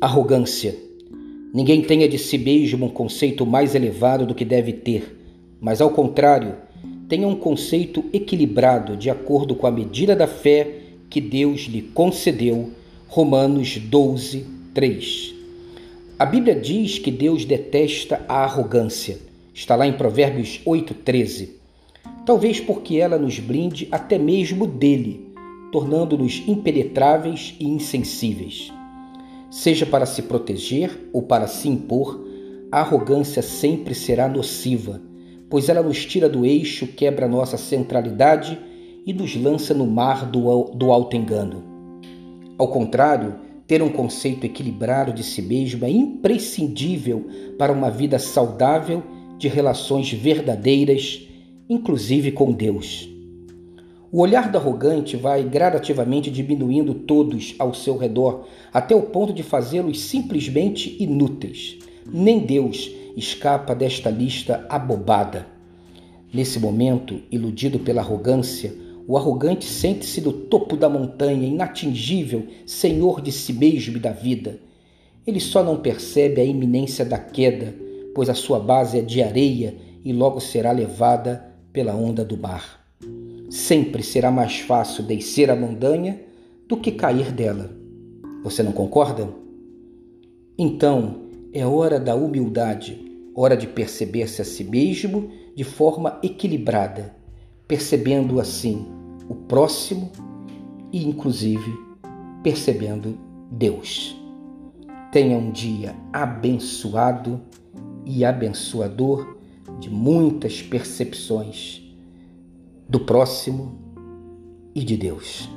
Arrogância. Ninguém tenha de si mesmo um conceito mais elevado do que deve ter, mas ao contrário, tenha um conceito equilibrado de acordo com a medida da fé que Deus lhe concedeu. Romanos 12, 3. A Bíblia diz que Deus detesta a arrogância. Está lá em Provérbios 8, 13. Talvez porque ela nos blinde até mesmo dele, tornando-nos impenetráveis e insensíveis. Seja para se proteger ou para se impor, a arrogância sempre será nociva, pois ela nos tira do eixo, quebra nossa centralidade e nos lança no mar do, do auto-engano. Ao contrário, ter um conceito equilibrado de si mesmo é imprescindível para uma vida saudável de relações verdadeiras, inclusive com Deus. O olhar do arrogante vai gradativamente diminuindo todos ao seu redor, até o ponto de fazê-los simplesmente inúteis. Nem Deus escapa desta lista abobada. Nesse momento, iludido pela arrogância, o arrogante sente-se no topo da montanha, inatingível, senhor de si mesmo e da vida. Ele só não percebe a iminência da queda, pois a sua base é de areia e logo será levada pela onda do mar. Sempre será mais fácil descer a montanha do que cair dela. Você não concorda? Então, é hora da humildade, hora de perceber-se a si mesmo de forma equilibrada, percebendo assim o próximo e, inclusive, percebendo Deus. Tenha um dia abençoado e abençoador de muitas percepções do próximo e de Deus.